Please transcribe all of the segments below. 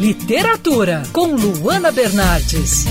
Literatura, com Luana Bernardes.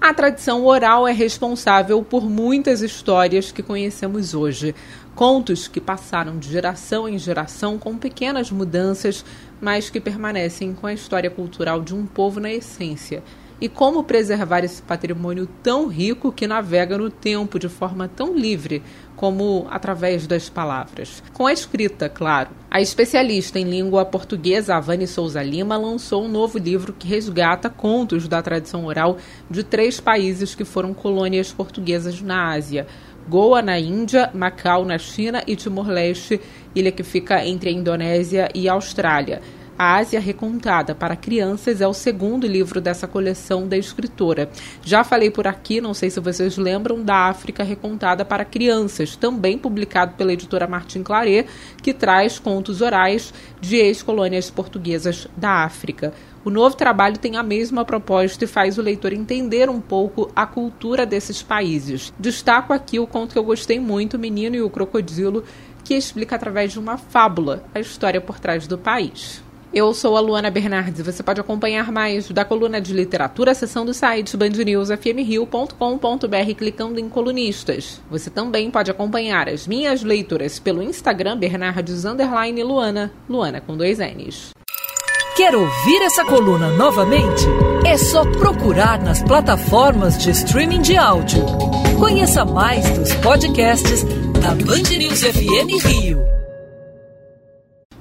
A tradição oral é responsável por muitas histórias que conhecemos hoje. Contos que passaram de geração em geração com pequenas mudanças, mas que permanecem com a história cultural de um povo na essência e como preservar esse patrimônio tão rico que navega no tempo de forma tão livre como através das palavras. Com a escrita, claro. A especialista em língua portuguesa Avani Souza Lima lançou um novo livro que resgata contos da tradição oral de três países que foram colônias portuguesas na Ásia. Goa na Índia, Macau na China e Timor-Leste, ilha que fica entre a Indonésia e a Austrália. A Ásia Recontada para Crianças é o segundo livro dessa coleção da escritora. Já falei por aqui, não sei se vocês lembram, da África Recontada para Crianças, também publicado pela editora Martin Claret, que traz contos orais de ex-colônias portuguesas da África. O novo trabalho tem a mesma proposta e faz o leitor entender um pouco a cultura desses países. Destaco aqui o conto que eu gostei muito, Menino e o Crocodilo, que explica através de uma fábula a história por trás do país. Eu sou a Luana Bernardes. Você pode acompanhar mais da coluna de literatura, seção do site bandnewsfmrio.com.br clicando em colunistas. Você também pode acompanhar as minhas leituras pelo Instagram Bernardes Luana, Luana com dois N's. Quer ouvir essa coluna novamente? É só procurar nas plataformas de streaming de áudio. Conheça mais dos podcasts da Band News FM Rio.